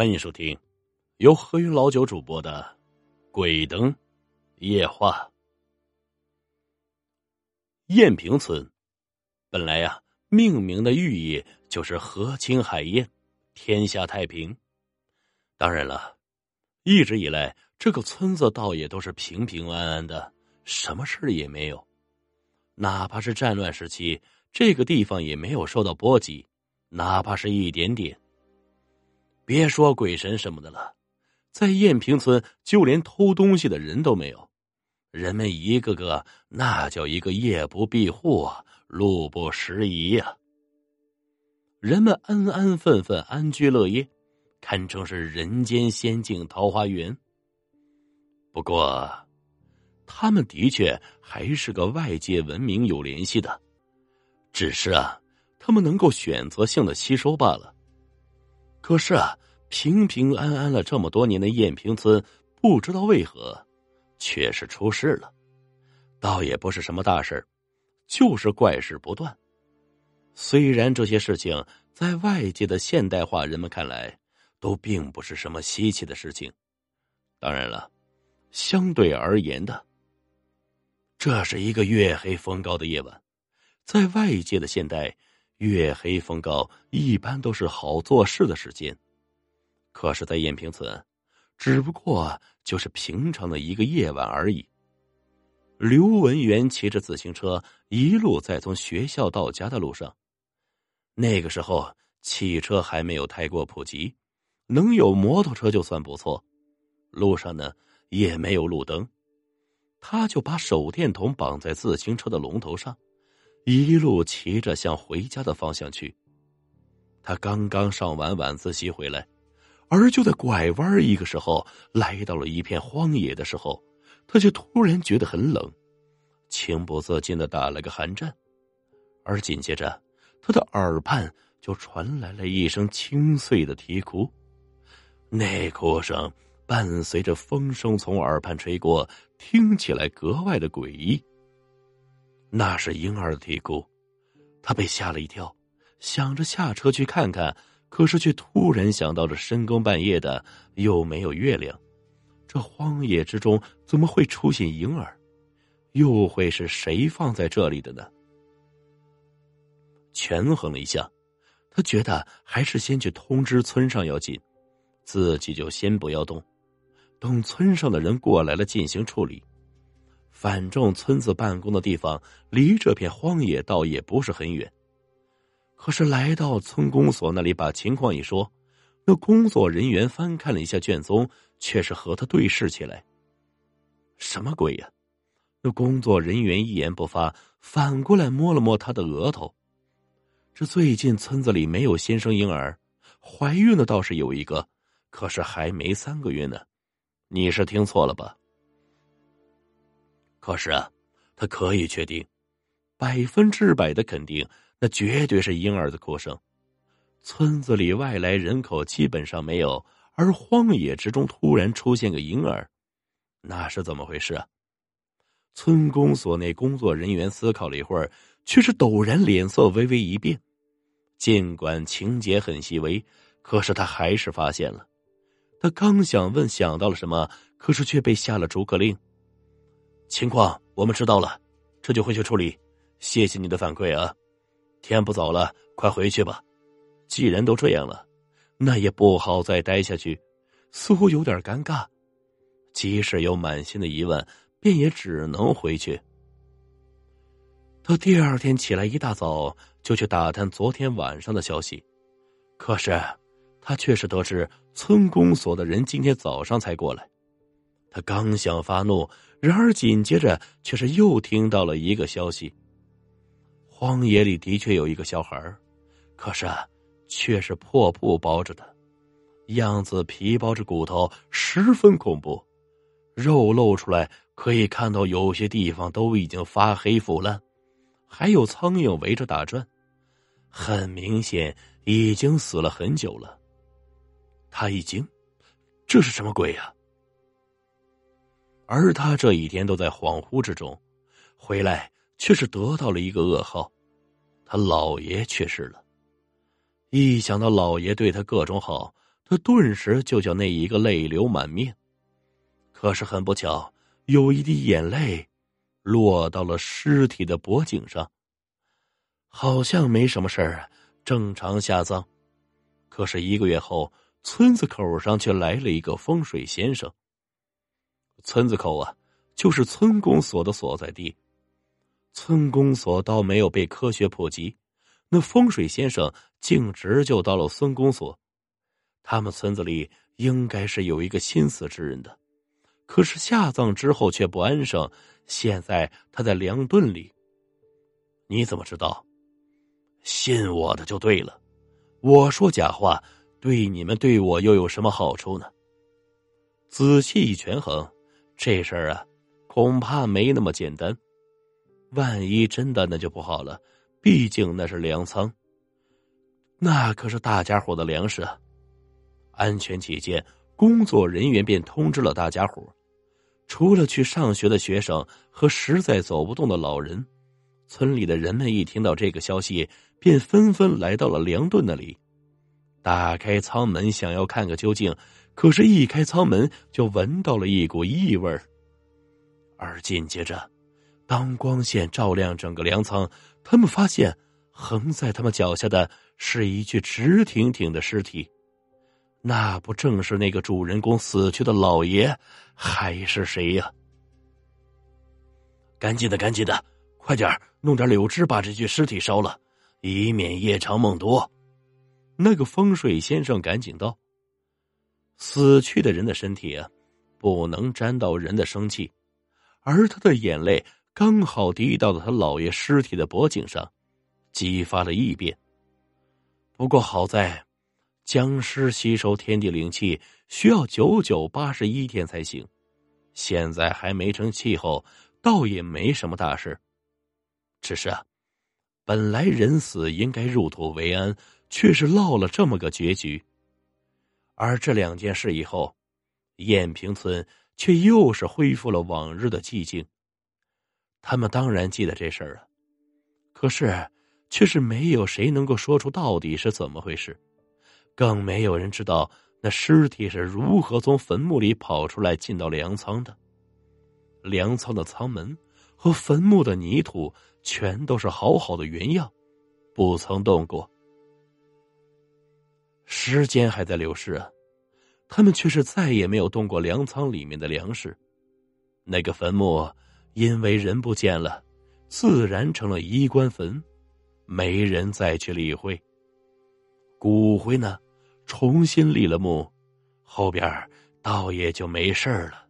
欢迎收听由何云老九主播的《鬼灯夜话》。燕平村本来呀，命名的寓意就是和亲海晏，天下太平。当然了，一直以来这个村子倒也都是平平安安的，什么事也没有。哪怕是战乱时期，这个地方也没有受到波及，哪怕是一点点。别说鬼神什么的了，在燕平村就连偷东西的人都没有，人们一个个那叫一个夜不闭户，路不拾遗呀。人们安安分分、安居乐业，堪称是人间仙境、桃花源。不过，他们的确还是个外界文明有联系的，只是啊，他们能够选择性的吸收罢了。可是啊，平平安安了这么多年的燕平村，不知道为何，却是出事了。倒也不是什么大事就是怪事不断。虽然这些事情在外界的现代化人们看来，都并不是什么稀奇的事情。当然了，相对而言的，这是一个月黑风高的夜晚，在外界的现代。月黑风高，一般都是好做事的时间。可是，在燕平村，只不过就是平常的一个夜晚而已。刘文元骑着自行车，一路在从学校到家的路上。那个时候，汽车还没有太过普及，能有摩托车就算不错。路上呢，也没有路灯，他就把手电筒绑在自行车的龙头上。一路骑着向回家的方向去。他刚刚上完晚自习回来，而就在拐弯一个时候，来到了一片荒野的时候，他却突然觉得很冷，情不自禁的打了个寒战，而紧接着，他的耳畔就传来了一声清脆的啼哭，那哭声伴随着风声从耳畔吹过，听起来格外的诡异。那是婴儿的啼哭，他被吓了一跳，想着下车去看看，可是却突然想到了深更半夜的又没有月亮，这荒野之中怎么会出现婴儿？又会是谁放在这里的呢？权衡了一下，他觉得还是先去通知村上要紧，自己就先不要动，等村上的人过来了进行处理。反正村子办公的地方离这片荒野倒也不是很远，可是来到村公所那里，把情况一说，那工作人员翻看了一下卷宗，却是和他对视起来。什么鬼呀？那工作人员一言不发，反过来摸了摸他的额头。这最近村子里没有新生婴儿，怀孕的倒是有一个，可是还没三个月呢。你是听错了吧？可是啊，他可以确定，百分之百的肯定，那绝对是婴儿的哭声。村子里外来人口基本上没有，而荒野之中突然出现个婴儿，那是怎么回事啊？村公所内工作人员思考了一会儿，却是陡然脸色微微一变。尽管情节很细微，可是他还是发现了。他刚想问想到了什么，可是却被下了逐客令。情况我们知道了，这就回去处理。谢谢你的反馈啊！天不早了，快回去吧。既然都这样了，那也不好再待下去，似乎有点尴尬。即使有满心的疑问，便也只能回去。他第二天起来一大早就去打探昨天晚上的消息，可是他却是得知村公所的人今天早上才过来。他刚想发怒。然而紧接着，却是又听到了一个消息：荒野里的确有一个小孩可是却是破布包着的，样子皮包着骨头，十分恐怖。肉露出来，可以看到有些地方都已经发黑腐烂，还有苍蝇围着打转，很明显已经死了很久了。他一惊，这是什么鬼呀？而他这一天都在恍惚之中，回来却是得到了一个噩耗，他老爷去世了。一想到老爷对他各种好，他顿时就叫那一个泪流满面。可是很不巧，有一滴眼泪落到了尸体的脖颈上。好像没什么事儿，正常下葬。可是一个月后，村子口上却来了一个风水先生。村子口啊，就是村公所的所在地。村公所倒没有被科学普及，那风水先生径直就到了村公所。他们村子里应该是有一个心死之人的，可是下葬之后却不安生。现在他在粮顿里。你怎么知道？信我的就对了，我说假话对你们对我又有什么好处呢？仔细一权衡，这事儿啊，恐怕没那么简单。万一真的那就不好了，毕竟那是粮仓，那可是大家伙的粮食啊。安全起见，工作人员便通知了大家伙，除了去上学的学生和实在走不动的老人，村里的人们一听到这个消息。便纷纷来到了梁顿那里，打开舱门想要看个究竟，可是，一开舱门就闻到了一股异味而紧接着，当光线照亮整个粮仓，他们发现横在他们脚下的是一具直挺挺的尸体，那不正是那个主人公死去的老爷，还是谁呀？赶紧的，赶紧的，快点弄点柳枝，把这具尸体烧了。以免夜长梦多，那个风水先生赶紧道：“死去的人的身体啊，不能沾到人的生气，而他的眼泪刚好滴到了他姥爷尸体的脖颈上，激发了异变。不过好在，僵尸吸收天地灵气需要九九八十一天才行，现在还没成气候，倒也没什么大事。只是啊。”本来人死应该入土为安，却是落了这么个结局。而这两件事以后，燕平村却又是恢复了往日的寂静。他们当然记得这事儿啊，可是却是没有谁能够说出到底是怎么回事，更没有人知道那尸体是如何从坟墓里跑出来进到粮仓的。粮仓的仓门和坟墓的泥土。全都是好好的原样，不曾动过。时间还在流逝啊，他们却是再也没有动过粮仓里面的粮食。那个坟墓因为人不见了，自然成了衣冠坟，没人再去理会。骨灰呢，重新立了墓，后边倒也就没事了。